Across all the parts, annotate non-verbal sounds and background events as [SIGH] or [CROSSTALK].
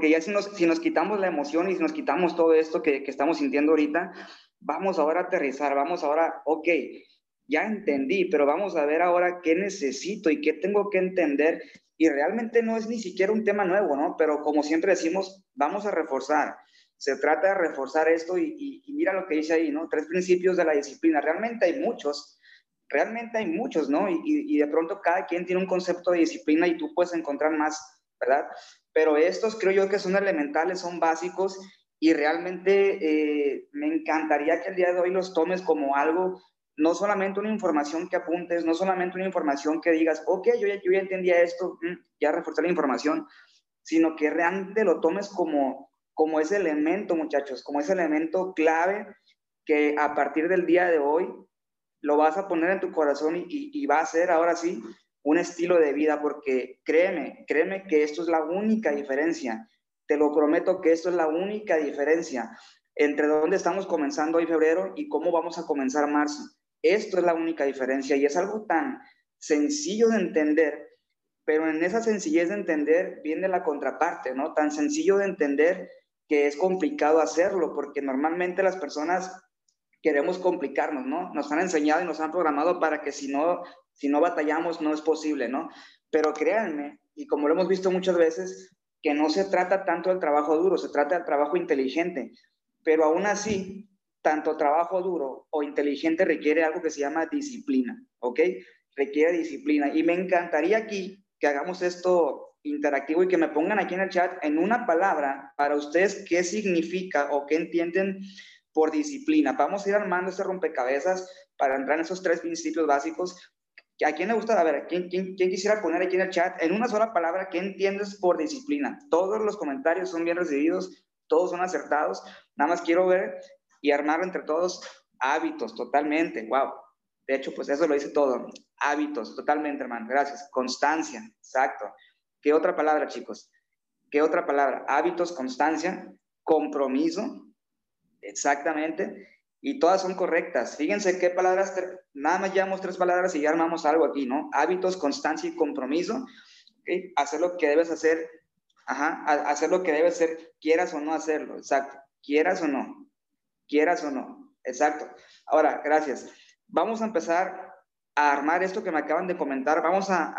Porque ya si nos, si nos quitamos la emoción y si nos quitamos todo esto que, que estamos sintiendo ahorita, vamos ahora a aterrizar, vamos ahora, ok, ya entendí, pero vamos a ver ahora qué necesito y qué tengo que entender. Y realmente no es ni siquiera un tema nuevo, ¿no? Pero como siempre decimos, vamos a reforzar. Se trata de reforzar esto y, mira lo que dice ahí, ¿no? Tres principios de la disciplina. Realmente hay muchos, realmente hay muchos, ¿no? Y, y, de pronto cada quien tiene un concepto de disciplina y tú puedes encontrar más, ¿verdad? Pero estos creo yo que son elementales, son básicos y realmente eh, me encantaría que el día de hoy los tomes como algo, no solamente una información que apuntes, no solamente una información que digas, ok, yo ya, yo ya entendía esto, mm, ya reforzar la información, sino que realmente lo tomes como, como ese elemento, muchachos, como ese elemento clave que a partir del día de hoy lo vas a poner en tu corazón y va a ser ahora sí un estilo de vida, porque créeme, créeme que esto es la única diferencia te lo prometo que esto es la única diferencia entre dónde estamos comenzando hoy febrero y cómo vamos a comenzar marzo. Esto es la única diferencia y es algo tan sencillo de entender, pero en esa sencillez de entender viene la contraparte, ¿no? Tan sencillo de entender que es complicado hacerlo, porque normalmente las personas queremos complicarnos, ¿no? Nos han enseñado y nos han programado para que si no, si no batallamos no es posible, ¿no? Pero créanme, y como lo hemos visto muchas veces, que no se trata tanto del trabajo duro, se trata del trabajo inteligente, pero aún así, tanto trabajo duro o inteligente requiere algo que se llama disciplina, ¿ok? Requiere disciplina. Y me encantaría aquí que hagamos esto interactivo y que me pongan aquí en el chat en una palabra para ustedes qué significa o qué entienden por disciplina. Vamos a ir armando este rompecabezas para entrar en esos tres principios básicos ¿A quién le gusta? A ver, ¿quién, quién, quién quisiera poner aquí en el chat en una sola palabra qué entiendes por disciplina? Todos los comentarios son bien recibidos, todos son acertados. Nada más quiero ver y armar entre todos hábitos, totalmente. Wow. De hecho, pues eso lo dice todo. Hábitos, totalmente, hermano. Gracias. Constancia, exacto. ¿Qué otra palabra, chicos? ¿Qué otra palabra? Hábitos, constancia, compromiso, exactamente y todas son correctas. Fíjense qué palabras, nada más llevamos tres palabras y ya armamos algo aquí, ¿no? Hábitos, constancia y compromiso. Hacer lo que debes hacer, ajá, hacer lo que debes hacer, quieras o no hacerlo, exacto. Quieras o no, quieras o no, exacto. Ahora, gracias. Vamos a empezar a armar esto que me acaban de comentar. Vamos a,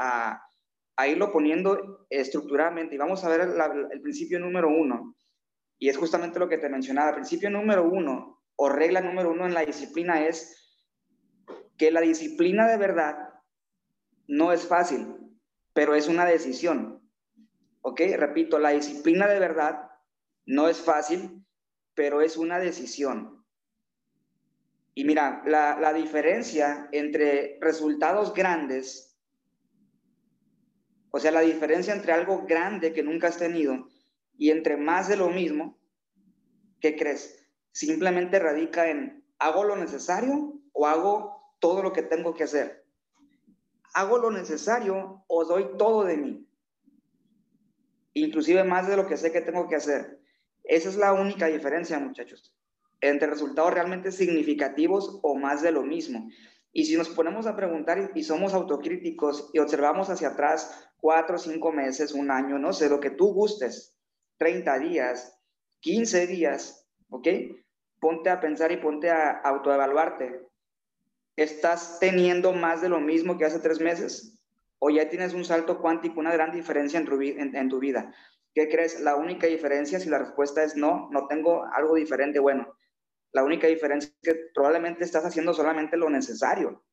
a, irlo poniendo estructuralmente y vamos a ver el principio número uno. Y es justamente lo que te mencionaba. Principio número uno o regla número uno en la disciplina es que la disciplina de verdad no es fácil, pero es una decisión. ¿Ok? Repito, la disciplina de verdad no es fácil, pero es una decisión. Y mira, la, la diferencia entre resultados grandes, o sea, la diferencia entre algo grande que nunca has tenido y entre más de lo mismo, ¿qué crees? simplemente radica en, ¿hago lo necesario o hago todo lo que tengo que hacer? ¿Hago lo necesario o doy todo de mí? Inclusive más de lo que sé que tengo que hacer. Esa es la única diferencia, muchachos, entre resultados realmente significativos o más de lo mismo. Y si nos ponemos a preguntar y somos autocríticos y observamos hacia atrás cuatro, cinco meses, un año, no sé, lo que tú gustes, 30 días, 15 días, ¿ok? Ponte a pensar y ponte a autoevaluarte. ¿Estás teniendo más de lo mismo que hace tres meses? ¿O ya tienes un salto cuántico, una gran diferencia en tu, vida? ¿Qué crees? La única diferencia, si la respuesta es no, no tengo algo diferente, bueno, la única diferencia es que probablemente estás haciendo solamente lo necesario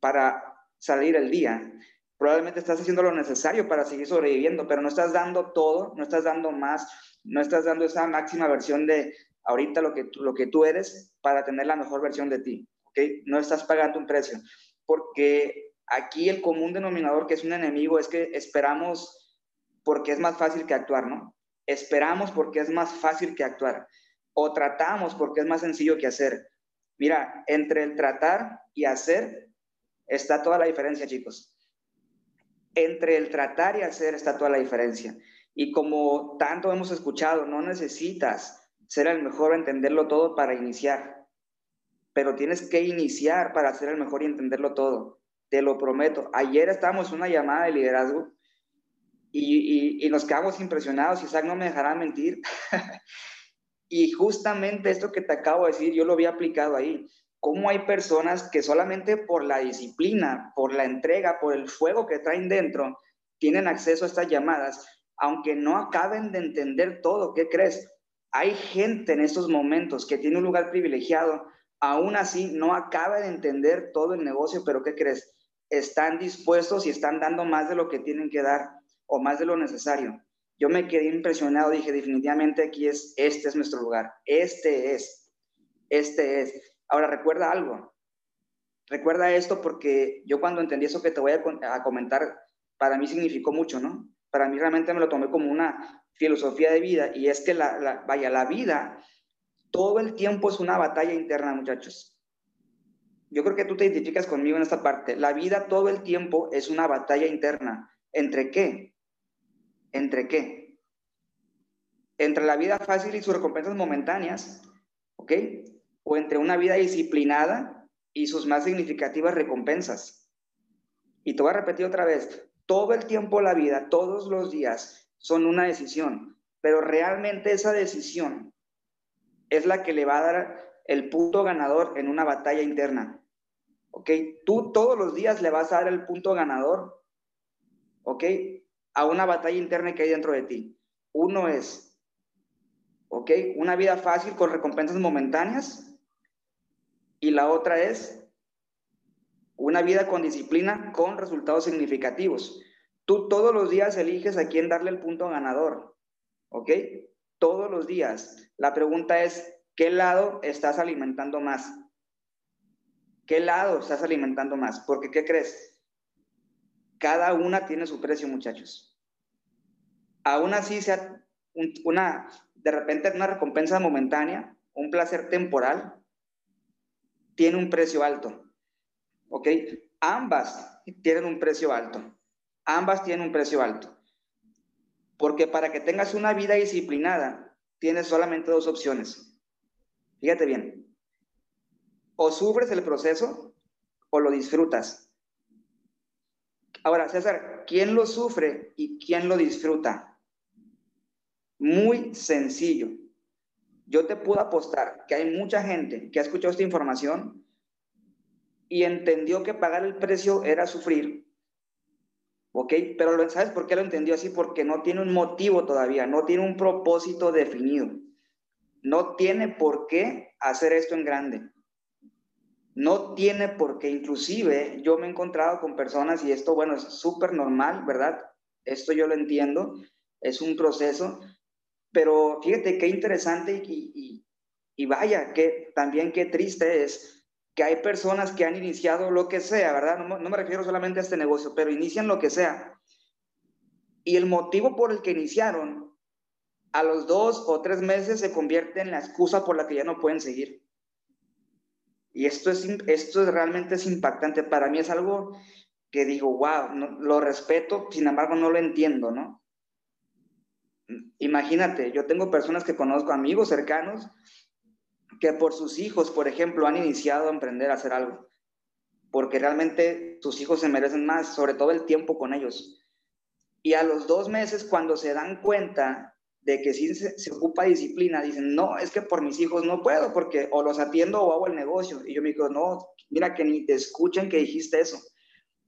para salir el día. Probablemente estás haciendo lo necesario para seguir sobreviviendo, pero no estás dando todo, no estás dando más, no estás dando esa máxima versión de, ahorita lo que, lo que tú eres para tener la mejor versión de ti, ¿ok? No estás pagando un precio, porque aquí el común denominador que es un enemigo es que esperamos porque es más fácil que actuar, ¿no? Esperamos porque es más fácil que actuar, o tratamos porque es más sencillo que hacer. Mira, entre el tratar y hacer está toda la diferencia, chicos. Entre el tratar y hacer está toda la diferencia. Y como tanto hemos escuchado, no necesitas ser el mejor, entenderlo todo para iniciar. Pero tienes que iniciar para ser el mejor y entenderlo todo. Te lo prometo. Ayer estábamos en una llamada de liderazgo y, y, nos quedamos impresionados, Isaac no me dejará mentir. [LAUGHS] y justamente esto que te acabo de decir, yo lo había aplicado ahí. Cómo hay personas que solamente por la disciplina, por la entrega, por el fuego que traen dentro, tienen acceso a estas llamadas, aunque no acaben de entender todo. ¿Qué crees? Hay gente en estos momentos que tiene un lugar privilegiado, aún así no acaba de entender todo el negocio, pero ¿qué crees? Están dispuestos y están dando más de lo que tienen que dar o más de lo necesario. Yo me quedé impresionado, dije, definitivamente aquí es, este es nuestro lugar, este es, este es. Ahora, recuerda algo, recuerda esto porque yo cuando entendí eso que te voy a, comentar, para mí significó mucho, ¿no? Para mí realmente me lo tomé como una filosofía de vida y es que la, vaya, la vida todo el tiempo es una batalla interna, muchachos. Yo creo que tú te identificas conmigo en esta parte. La vida todo el tiempo es una batalla interna. ¿Entre qué? ¿Entre qué? Entre la vida fácil y sus recompensas momentáneas, ¿ok? O entre una vida disciplinada y sus más significativas recompensas. Y te voy a repetir otra vez, todo el tiempo la vida, todos los días, son una decisión, pero realmente esa decisión es la que le va a dar el punto ganador en una batalla interna. ¿Ok? Tú todos los días le vas a dar el punto ganador. ¿Ok? a una batalla interna que hay dentro de ti. Uno es, ¿ok? Una vida fácil con recompensas momentáneas. Y la otra es una vida con disciplina con resultados significativos. Tú todos los días eliges a quién darle el punto ganador, ¿ok? Todos los días. La pregunta es, ¿qué lado estás alimentando más? ¿Qué lado estás alimentando más? Porque, ¿qué crees? Cada una tiene su precio, muchachos. Aún así sea una, de repente una recompensa momentánea, un placer temporal, tiene un precio alto. ¿Ok? Ambas tienen un precio alto. Ambas tienen un precio alto. Porque para que tengas una vida disciplinada, tienes solamente dos opciones. Fíjate bien. O sufres el proceso o lo disfrutas. Ahora, César, ¿quién lo sufre y quién lo disfruta? Muy sencillo. Yo te puedo apostar que hay mucha gente que ha escuchado esta información y entendió que pagar el precio era sufrir. ¿Ok? Pero ¿sabes por qué lo entendió así? Porque no tiene un motivo todavía, no tiene un propósito definido. No tiene por qué hacer esto en grande. No tiene por qué, inclusive yo me he encontrado con personas y esto, bueno, es súper normal, ¿verdad? Esto yo lo entiendo, es un proceso, pero fíjate qué interesante y, y, vaya, que también qué triste es que hay personas que han iniciado lo que sea, ¿verdad? No, no me refiero solamente a este negocio, pero inician lo que sea. Y el motivo por el que iniciaron, a los dos o tres meses se convierte en la excusa por la que ya no pueden seguir. Y esto es, esto es realmente es impactante. Para mí es algo que digo, wow, lo respeto, sin embargo no lo entiendo, ¿no? Imagínate, yo tengo personas que conozco, amigos cercanos, que por sus hijos, por ejemplo, han iniciado a emprender a hacer algo, porque realmente sus hijos se merecen más, sobre todo el tiempo con ellos. Y a los dos meses, cuando se dan cuenta de que si se, ocupa disciplina, dicen, no, es que por mis hijos no puedo, porque o los atiendo o hago el negocio. Y yo me digo, no, mira que ni te escuchen que dijiste eso,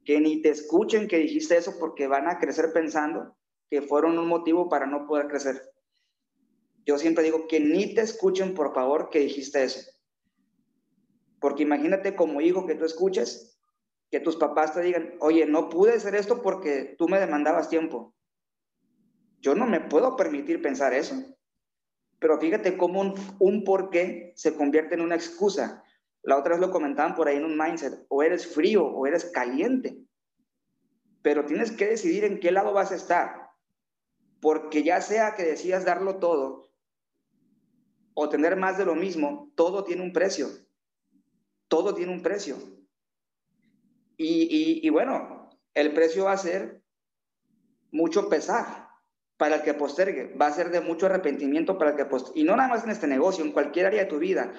que ni te escuchen que dijiste eso porque van a crecer pensando que fueron un motivo para no poder crecer. Yo siempre digo que ni te escuchen, por favor, que dijiste eso. Porque imagínate como hijo que tú escuches, que tus papás te digan, oye, no pude hacer esto porque tú me demandabas tiempo yo no me puedo permitir pensar eso. Pero fíjate cómo un, un por qué se convierte en una excusa. La otra vez lo comentaban por ahí en un mindset, o eres frío o eres caliente. Pero tienes que decidir en qué lado vas a estar. Porque ya sea que decidas darlo todo o tener más de lo mismo, todo tiene un precio. Todo tiene un precio. Y, y, y bueno, el precio va a ser mucho pesar para el que postergue, va a ser de mucho arrepentimiento para el que postergue. Y no nada más en este negocio, en cualquier área de tu vida.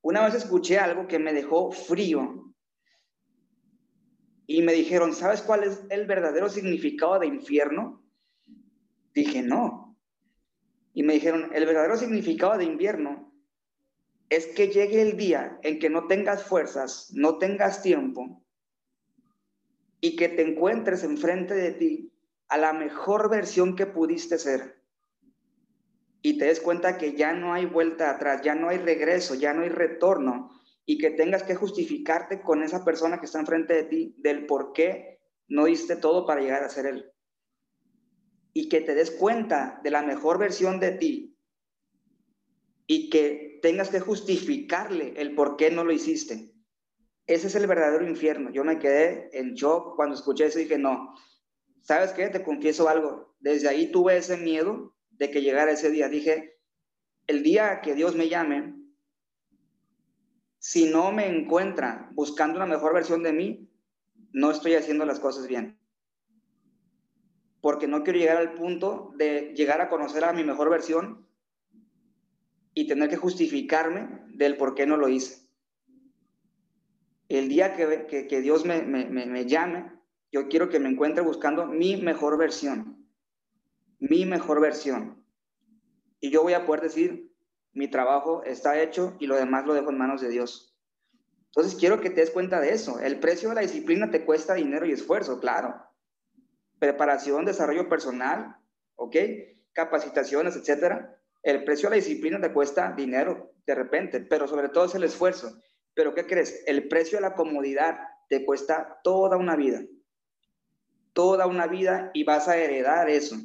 Una vez escuché algo que me dejó frío y me dijeron, ¿sabes cuál es el verdadero significado de infierno? Dije, no. Y me dijeron, el verdadero significado de invierno es que llegue el día en que no tengas fuerzas, no tengas tiempo y que te encuentres enfrente de ti a la mejor versión que pudiste ser. Y te des cuenta que ya no hay vuelta atrás, ya no hay regreso, ya no hay retorno y que tengas que justificarte con esa persona que está enfrente de ti del por qué no diste todo para llegar a ser él. Y que te des cuenta de la mejor versión de ti y que tengas que justificarle el por qué no lo hiciste. Ese es el verdadero infierno. Yo me quedé en shock cuando escuché eso y dije, no, ¿sabes qué? Te confieso algo. Desde ahí tuve ese miedo de que llegara ese día. Dije, el día que Dios me llame, si no me encuentra buscando una mejor versión de mí, no estoy haciendo las cosas bien. Porque no quiero llegar al punto de llegar a conocer a mi mejor versión y tener que justificarme del por qué no lo hice. El día que, que, Dios me, me, me llame, yo quiero que me encuentre buscando mi mejor versión. Mi mejor versión. Y yo voy a poder decir, mi trabajo está hecho y lo demás lo dejo en manos de Dios. Entonces quiero que te des cuenta de eso. El precio de la disciplina te cuesta dinero y esfuerzo, claro. Preparación, desarrollo personal, ¿ok? Capacitaciones, etcétera. El precio de la disciplina te cuesta dinero de repente, pero sobre todo es el esfuerzo. Pero ¿qué crees? El precio de la comodidad te cuesta toda una vida. Toda una vida y vas a heredar eso.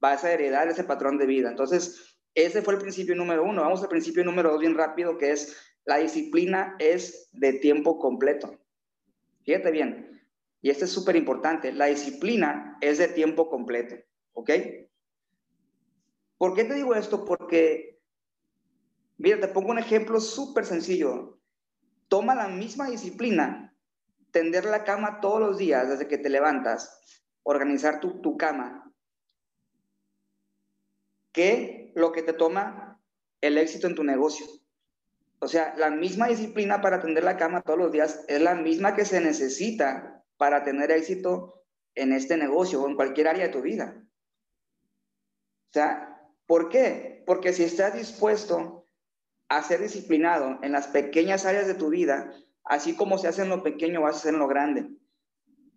Vas a heredar ese patrón de vida. Entonces, ese fue el principio número uno. Vamos al principio número dos bien rápido, que es la disciplina es de tiempo completo. Fíjate bien. Y esto es súper importante. La disciplina es de tiempo completo. ¿Ok? ¿Por qué te digo esto? Porque, mira, te pongo un ejemplo súper sencillo. Toma la misma disciplina, tender la cama todos los días desde que te levantas, organizar tu, tu cama, que lo que te toma el éxito en tu negocio. O sea, la misma disciplina para atender la cama todos los días es la misma que se necesita para tener éxito en este negocio o en cualquier área de tu vida. O sea, ¿por qué? Porque si estás dispuesto a ser disciplinado en las pequeñas áreas de tu vida, así como se hace en lo pequeño, vas a hacer en lo grande.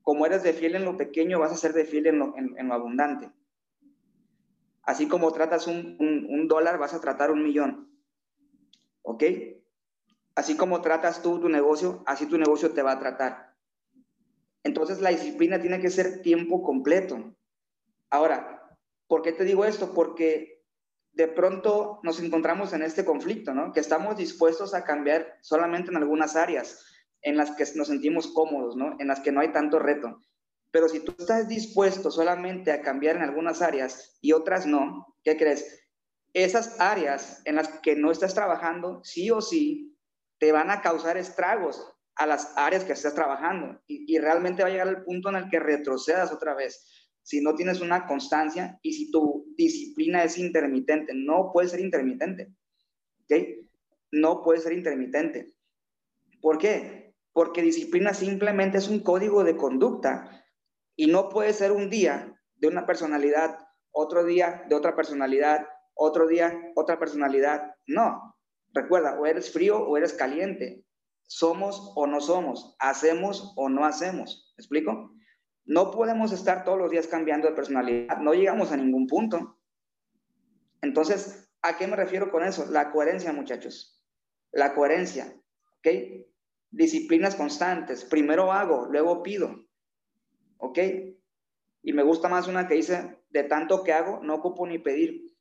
Como eres de fiel en lo pequeño, vas a ser de fiel en lo, en lo abundante. Así como tratas un, dólar, vas a tratar un millón. ¿Ok? Así como tratas tú tu negocio, así tu negocio te va a tratar. Entonces la disciplina tiene que ser tiempo completo. Ahora, ¿por qué te digo esto? Porque de pronto nos encontramos en este conflicto, ¿no? Que estamos dispuestos a cambiar solamente en algunas áreas en las que nos sentimos cómodos, ¿no? En las que no hay tanto reto. Pero si tú estás dispuesto solamente a cambiar en algunas áreas y otras no, ¿qué crees? Esas áreas en las que no estás trabajando, sí o sí, te van a causar estragos a las áreas que estás trabajando y, realmente va a llegar el punto en el que retrocedas otra vez si no tienes una constancia y si tu disciplina es intermitente. No puede ser intermitente. ¿Ok? No puede ser intermitente. ¿Por qué? Porque disciplina simplemente es un código de conducta y no puede ser un día de una personalidad, otro día de otra personalidad, otro día otra personalidad. No. Recuerda, o eres frío o eres caliente. Somos o no somos. Hacemos o no hacemos. ¿Me explico? No podemos estar todos los días cambiando de personalidad. No llegamos a ningún punto. Entonces, ¿a qué me refiero con eso? La coherencia, muchachos. La coherencia. ¿Ok? Disciplinas constantes. Primero hago, luego pido. ¿ok? Y me gusta más una que dice, de tanto que hago, no ocupo ni pedir.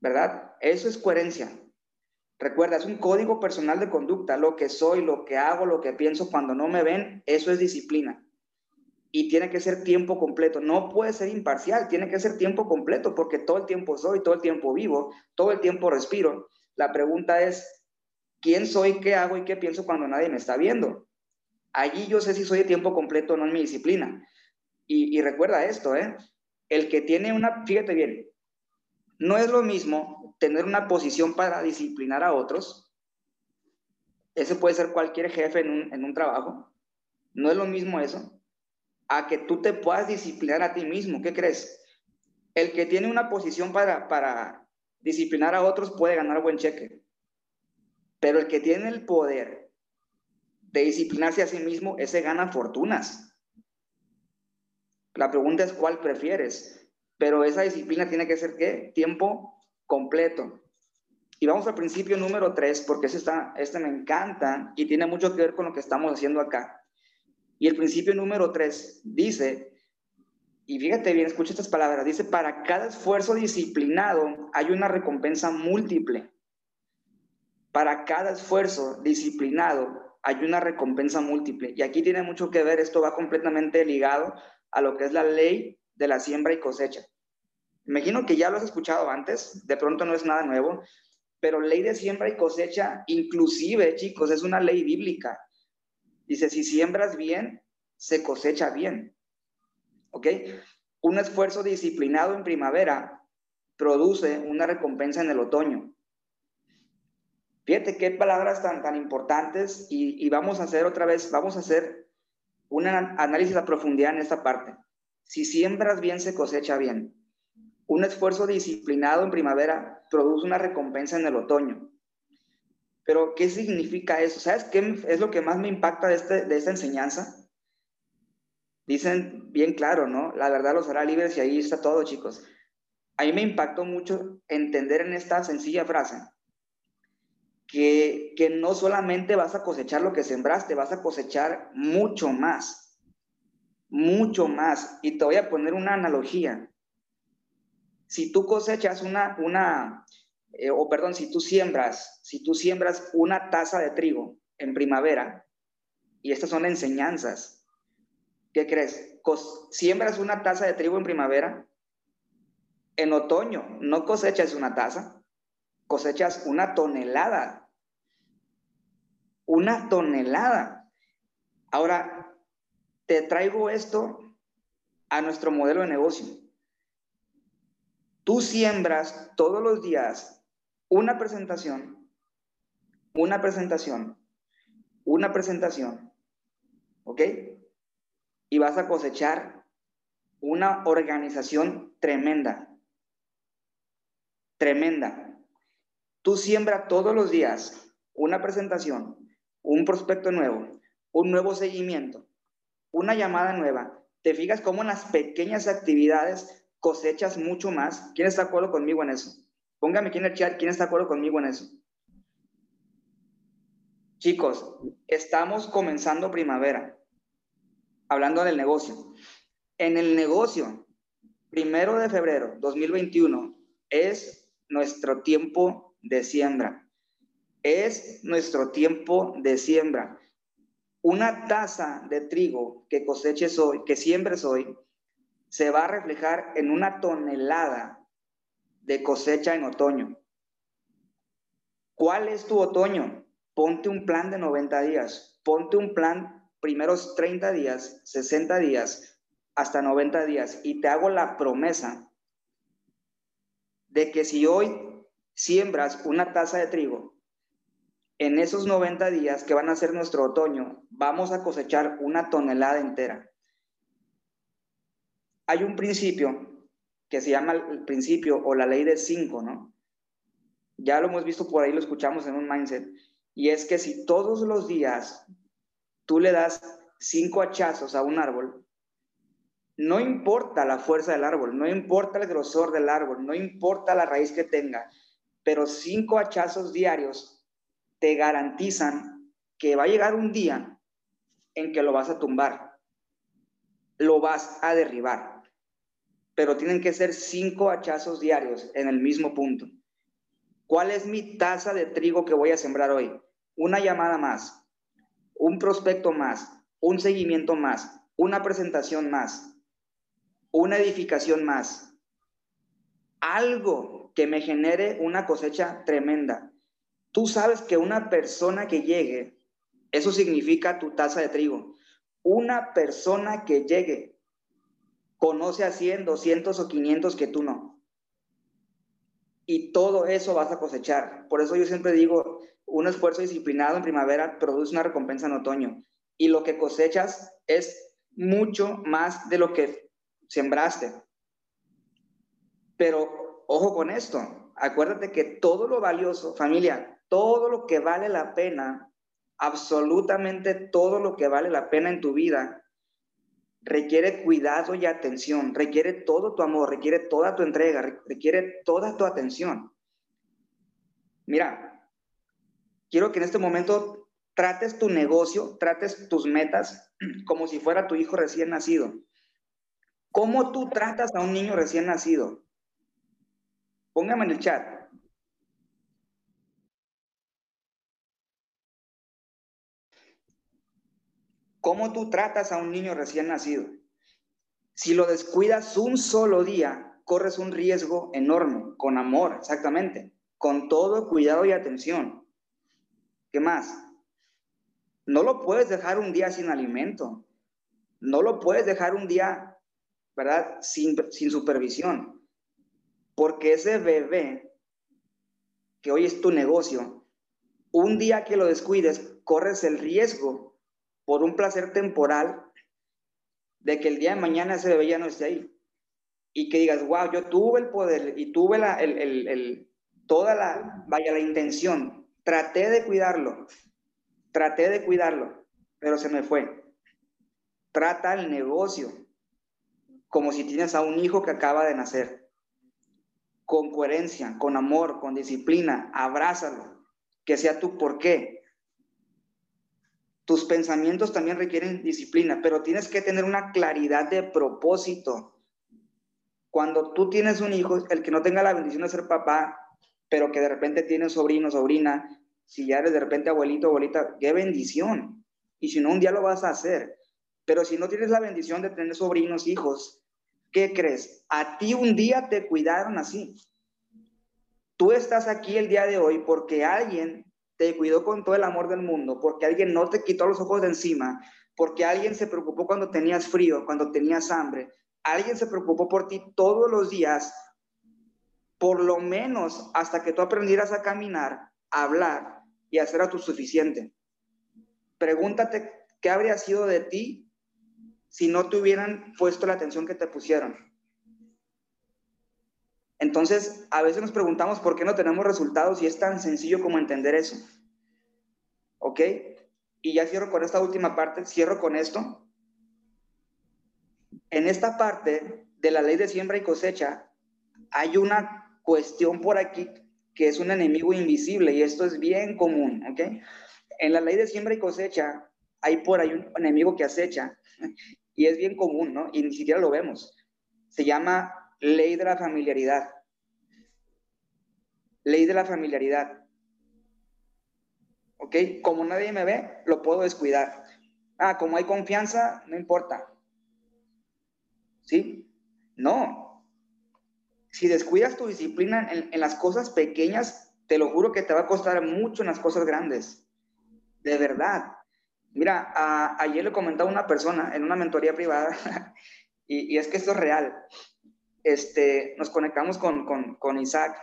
¿Verdad? Eso es coherencia. Recuerda, es un código personal de conducta. Lo que soy, lo que hago, lo que pienso cuando no me ven, eso es disciplina. Y tiene que ser tiempo completo. No puede ser imparcial, tiene que ser tiempo completo porque todo el tiempo soy, todo el tiempo vivo, todo el tiempo respiro. La pregunta es, ¿quién soy, qué hago y qué pienso cuando nadie me está viendo? Allí yo sé si soy de tiempo completo o no en mi disciplina. Y, recuerda esto, ¿eh? El que tiene una, fíjate bien, no es lo mismo tener una posición para disciplinar a otros. Ese puede ser cualquier jefe en un, en un trabajo. No es lo mismo eso a que tú te puedas disciplinar a ti mismo. ¿Qué crees? El que tiene una posición para, para disciplinar a otros puede ganar buen cheque. Pero el que tiene el poder de disciplinarse a sí mismo, ese gana fortunas. La pregunta es cuál prefieres, pero esa disciplina tiene que ser qué? Tiempo completo. Y vamos al principio número 3, porque este, está, este me encanta y tiene mucho que ver con lo que estamos haciendo acá. Y el principio número 3 dice, y fíjate bien, escucha estas palabras, dice, para cada esfuerzo disciplinado hay una recompensa múltiple. Para cada esfuerzo disciplinado hay una recompensa múltiple. Y aquí tiene mucho que ver, esto va completamente ligado a lo que es la ley de la siembra y cosecha. Imagino que ya lo has escuchado antes, de pronto no es nada nuevo, pero ley de siembra y cosecha, inclusive, chicos, es una ley bíblica. Dice, si siembras bien, se cosecha bien. ¿Ok? Un esfuerzo disciplinado en primavera produce una recompensa en el otoño. Fíjate qué palabras tan, tan importantes y, y vamos a hacer otra vez, vamos a hacer un análisis a profundidad en esta parte. Si siembras bien, se cosecha bien. Un esfuerzo disciplinado en primavera produce una recompensa en el otoño. Pero, ¿qué significa eso? ¿Sabes qué es lo que más me impacta de, este, de esta enseñanza? Dicen bien claro, ¿no? La verdad los hará libres y ahí está todo, chicos. A mí me impactó mucho entender en esta sencilla frase que, que no solamente vas a cosechar lo que sembraste, vas a cosechar mucho más, mucho más. Y te voy a poner una analogía. Si tú cosechas una, una eh, o perdón, si tú siembras, si tú siembras una taza de trigo en primavera, y estas son enseñanzas, ¿qué crees? siembras una taza de trigo en primavera, en otoño no cosechas una taza, cosechas una tonelada. Una tonelada. Ahora, te traigo esto a nuestro modelo de negocio. Tú siembras todos los días una presentación, una presentación, una presentación, ¿ok? Y vas a cosechar una organización tremenda, tremenda. Tú siembras todos los días una presentación, un prospecto nuevo, un nuevo seguimiento, una llamada nueva. Te fijas cómo en las pequeñas actividades cosechas mucho más. ¿Quién está de acuerdo conmigo en eso? Póngame aquí en el chat quién está de acuerdo conmigo en eso. Chicos, estamos comenzando primavera, hablando del negocio. En el negocio, primero de febrero 2021, es nuestro tiempo de siembra. Es nuestro tiempo de siembra. Una taza de trigo que coseches hoy, que siembres hoy, se va a reflejar en una tonelada de cosecha en otoño. ¿Cuál es tu otoño? Ponte un plan de 90 días. Ponte un plan primeros 30 días, 60 días, hasta 90 días. Y te hago la promesa de que si hoy siembras una taza de trigo, en esos 90 días que van a ser nuestro otoño, vamos a cosechar una tonelada entera. Hay un principio que se llama el principio o la ley de cinco, ¿no? Ya lo hemos visto por ahí, lo escuchamos en un mindset. Y es que si todos los días tú le das cinco hachazos a un árbol, no importa la fuerza del árbol, no importa el grosor del árbol, no importa la raíz que tenga, pero cinco hachazos diarios te garantizan que va a llegar un día en que lo vas a tumbar, lo vas a derribar pero tienen que ser cinco hachazos diarios en el mismo punto. ¿Cuál es mi taza de trigo que voy a sembrar hoy? Una llamada más, un prospecto más, un seguimiento más, una presentación más, una edificación más. Algo que me genere una cosecha tremenda. Tú sabes que una persona que llegue, eso significa tu taza de trigo. Una persona que llegue conoce a 100, 200 o 500 que tú no. Y todo eso vas a cosechar. Por eso yo siempre digo, un esfuerzo disciplinado en primavera produce una recompensa en otoño. Y lo que cosechas es mucho más de lo que sembraste. Pero ojo con esto, acuérdate que todo lo valioso, familia, todo lo que vale la pena, absolutamente todo lo que vale la pena en tu vida, requiere cuidado y atención, requiere todo tu amor, requiere toda tu entrega, requiere toda tu atención. Mira, quiero que en este momento trates tu negocio, trates tus metas [CLEARS THROAT] como si fuera tu hijo recién nacido. ¿Cómo tú tratas a un niño recién nacido? Póngame en el chat. ¿Cómo tú tratas a un niño recién nacido? Si lo descuidas un solo día, corres un riesgo enorme, con amor, exactamente, con todo cuidado y atención. ¿Qué más? No lo puedes dejar un día sin alimento. No lo puedes dejar un día, ¿verdad? Sin, sin supervisión. Porque ese bebé, que hoy es tu negocio, un día que lo descuides, corres el riesgo por un placer temporal de que el día de mañana ese bebé ya no esté ahí. Y que digas, wow, yo tuve el poder y tuve la, el, el, toda la, vaya, la intención. Traté de cuidarlo, traté de cuidarlo, pero se me fue. Trata el negocio como si tienes a un hijo que acaba de nacer con coherencia, con amor, con disciplina, abrázalo, que sea tu por qué. Tus pensamientos también requieren disciplina, pero tienes que tener una claridad de propósito. Cuando tú tienes un hijo, el que no tenga la bendición de ser papá, pero que de repente tiene sobrino, sobrina, si ya eres de repente abuelito, abuelita, qué bendición. Y si no, un día lo vas a hacer. Pero si no tienes la bendición de tener sobrinos, hijos, ¿qué crees? A ti un día te cuidaron así. Tú estás aquí el día de hoy porque alguien te cuidó con todo el amor del mundo, porque alguien no te quitó los ojos de encima, porque alguien se preocupó cuando tenías frío, cuando tenías hambre. Alguien se preocupó por ti todos los días, por lo menos hasta que tú aprendieras a caminar, a hablar y a hacer a tu suficiente. Pregúntate qué habría sido de ti si no te hubieran puesto la atención que te pusieron. Entonces, a veces nos preguntamos por qué no tenemos resultados y es tan sencillo como entender eso. ¿Ok? Y ya cierro con esta última parte, cierro con esto. En esta parte de la ley de siembra y cosecha, hay una cuestión por aquí que es un enemigo invisible y esto es bien común, ¿ok? En la ley de siembra y cosecha hay por ahí un enemigo que acecha [LAUGHS] y es bien común, ¿no? Y ni siquiera lo vemos. Se llama ley de la familiaridad. Ley de la familiaridad. ¿Ok? Como nadie me ve, lo puedo descuidar. Ah, como hay confianza, no importa. ¿Sí? No. Si descuidas tu disciplina en, las cosas pequeñas, te lo juro que te va a costar mucho en las cosas grandes. De verdad. Mira, ayer le comentaba a una persona en una mentoría privada, [LAUGHS] y, es que esto es real. Este, nos conectamos con, con, con, Isaac,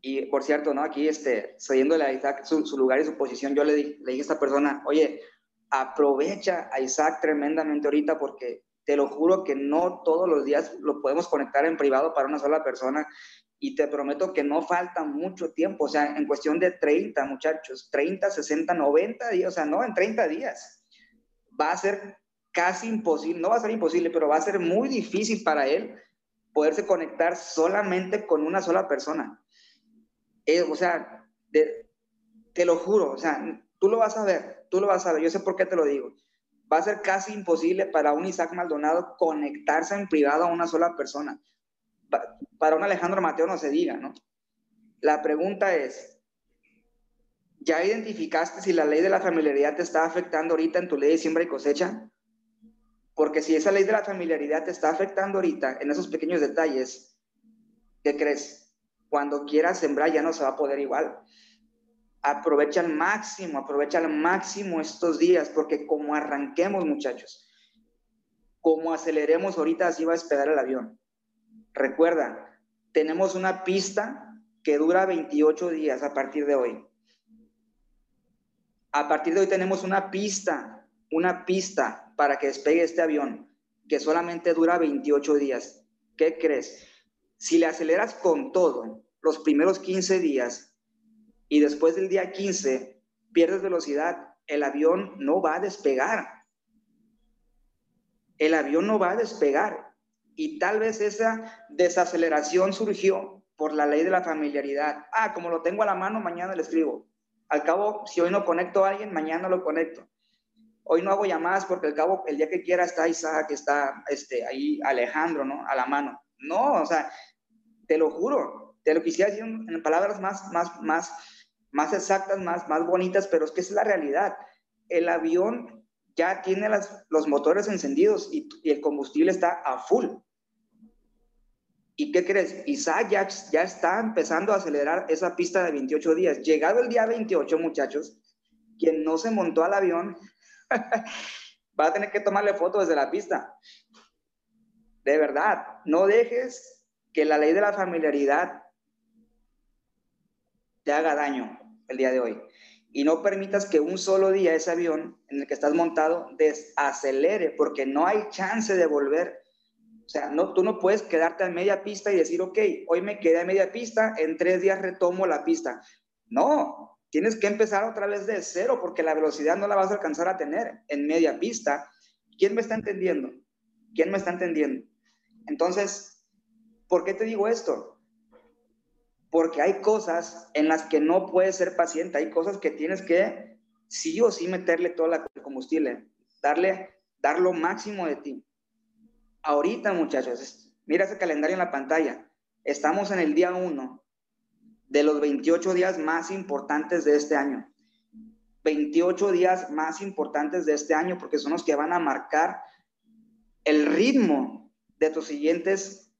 y por cierto, ¿no? Aquí, este, cediéndole a Isaac su, su lugar y su posición, yo le, le dije a esta persona, oye, aprovecha a Isaac tremendamente ahorita porque te lo juro que no todos los días lo podemos conectar en privado para una sola persona y te prometo que no falta mucho tiempo, o sea, en cuestión de 30 muchachos, 30, 60, 90 días, o sea, no en 30 días. Va a ser casi imposible, no va a ser imposible, pero va a ser muy difícil para él poderse conectar solamente con una sola persona. Eh, o sea, te lo juro, o sea, tú lo vas a ver, tú lo vas a ver, yo sé por qué te lo digo. Va a ser casi imposible para un Isaac Maldonado conectarse en privado a una sola persona para un Alejandro Mateo no se diga, ¿no? La pregunta es, ¿ya identificaste si la ley de la familiaridad te está afectando ahorita en tu ley de siembra y cosecha? Porque si esa ley de la familiaridad te está afectando ahorita en esos pequeños detalles, ¿qué crees? Cuando quieras sembrar ya no se va a poder igual. Aprovecha al máximo, aprovecha al máximo estos días, porque como arranquemos, muchachos, como aceleremos ahorita, así va a despegar el avión. Recuerda, tenemos una pista que dura 28 días a partir de hoy. A partir de hoy tenemos una pista, una pista para que despegue este avión que solamente dura 28 días. ¿Qué crees? si le aceleras con todo los primeros 15 días y después del día 15 pierdes velocidad, el avión no va a despegar. El avión no va a despegar. Y tal vez esa desaceleración surgió por la ley de la familiaridad. Ah, como lo tengo a la mano, mañana le escribo. Al cabo, si hoy no conecto a alguien, mañana lo conecto. Hoy no hago llamadas porque al cabo, el día que quiera está Isaac, está este, ahí Alejandro, ¿no? A la mano. No, o sea, te lo juro, te lo quisiera decir en palabras más, más, más, más exactas, más, más bonitas, pero es que es la realidad. El avión ya tiene las, los motores encendidos y, y el combustible está a full. ¿Y qué crees? Isaac ya, ya, está empezando a acelerar esa pista de 28 días. Llegado el día 28, muchachos, quien no se montó al avión va a tener que tomarle fotos desde la pista. De verdad, no dejes que la ley de la familiaridad te haga daño el día de hoy. Y no permitas que un solo día ese avión en el que estás montado desacelere, porque no hay chance de volver o sea, no, tú no puedes quedarte a media pista y decir, ok, hoy me quedé a media pista, en tres días retomo la pista. No, tienes que empezar otra vez de cero porque la velocidad no la vas a alcanzar a tener en media pista. ¿Quién me está entendiendo? ¿Quién me está entendiendo? Entonces, ¿por qué te digo esto? Porque hay cosas en las que no puedes ser paciente, hay cosas que tienes que sí o sí meterle todo el combustible, darle, dar lo máximo de ti ahorita, muchachos, mira ese calendario en la pantalla. Estamos en el día 1 de los 28 días más importantes de este año. 28 días más importantes de este año porque son los que van a marcar el ritmo de tus siguientes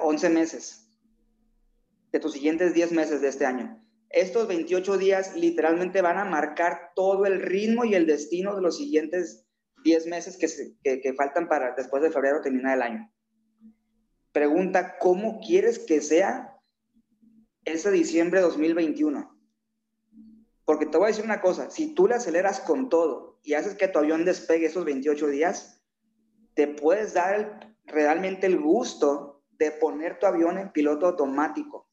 11 eh, meses, de tus siguientes 10 meses de este año. Estos 28 días literalmente van a marcar todo el ritmo y el destino de los siguientes 10 meses que, que, faltan para después de febrero terminar el año. Pregunta, ¿cómo quieres que sea ese diciembre de 2021? Porque te voy a decir una cosa, si tú le aceleras con todo y haces que tu avión despegue esos 28 días, te puedes dar realmente el gusto de poner tu avión en piloto automático.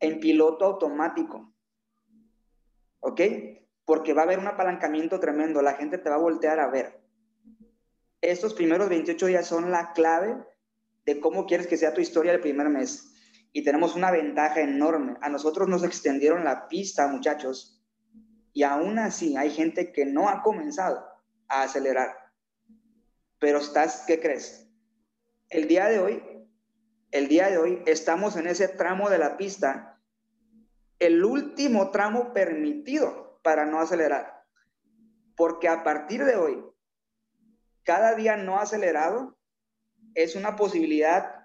En piloto automático. ¿Ok? porque va a haber un apalancamiento tremendo, la gente te va a voltear a ver. Estos primeros 28 días son la clave de cómo quieres que sea tu historia el primer mes. Y tenemos una ventaja enorme. A nosotros nos extendieron la pista, muchachos, y aún así hay gente que no ha comenzado a acelerar. Pero estás, ¿qué crees? El día de hoy, el día de hoy estamos en ese tramo de la pista, el último tramo permitido para no acelerar. Porque a partir de hoy, cada día no acelerado es una posibilidad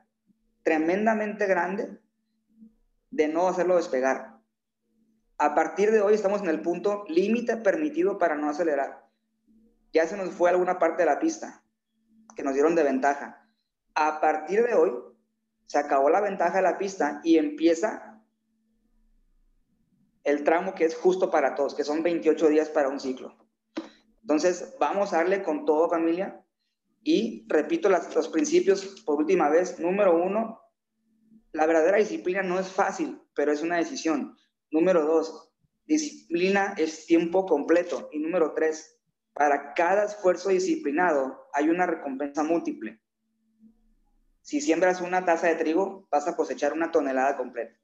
tremendamente grande de no hacerlo despegar. A partir de hoy estamos en el punto límite permitido para no acelerar. Ya se nos fue alguna parte de la pista que nos dieron de ventaja. A partir de hoy se acabó la ventaja de la pista y empieza el tramo que es justo para todos, que son 28 días para un ciclo. Entonces, vamos a darle con todo, familia. Y repito los principios por última vez. Número uno, la verdadera disciplina no es fácil, pero es una decisión. Número dos, disciplina es tiempo completo. Y número tres, para cada esfuerzo disciplinado hay una recompensa múltiple. Si siembras una taza de trigo, vas a cosechar una tonelada completa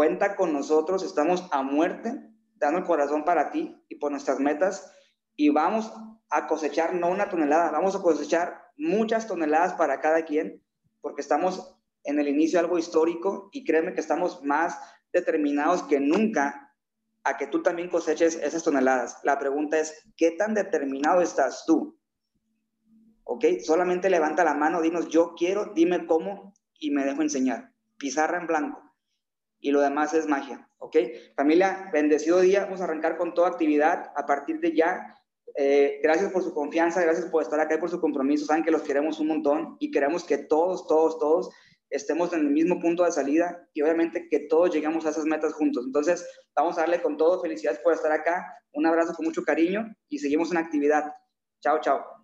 cuenta con nosotros, estamos a muerte, dando el corazón para ti y por nuestras metas y vamos a cosechar no una tonelada, vamos a cosechar muchas toneladas para cada quien, porque estamos en el inicio de algo histórico y créeme que estamos más determinados que nunca a que tú también coseches esas toneladas. La pregunta es, ¿qué tan determinado estás tú? ¿Ok? Solamente levanta la mano, dinos, yo quiero, dime cómo y me dejo enseñar. Pizarra en blanco y lo demás es magia, ¿ok? Familia, bendecido día, vamos a arrancar con toda actividad a partir de ya. Eh, gracias por su confianza, gracias por estar acá y por su compromiso, saben que los queremos un montón y queremos que todos, todos, todos estemos en el mismo punto de salida y obviamente que todos lleguemos a esas metas juntos. Entonces, vamos a darle con todo, felicidades por estar acá, un abrazo con mucho cariño y seguimos en actividad. Chao, chao.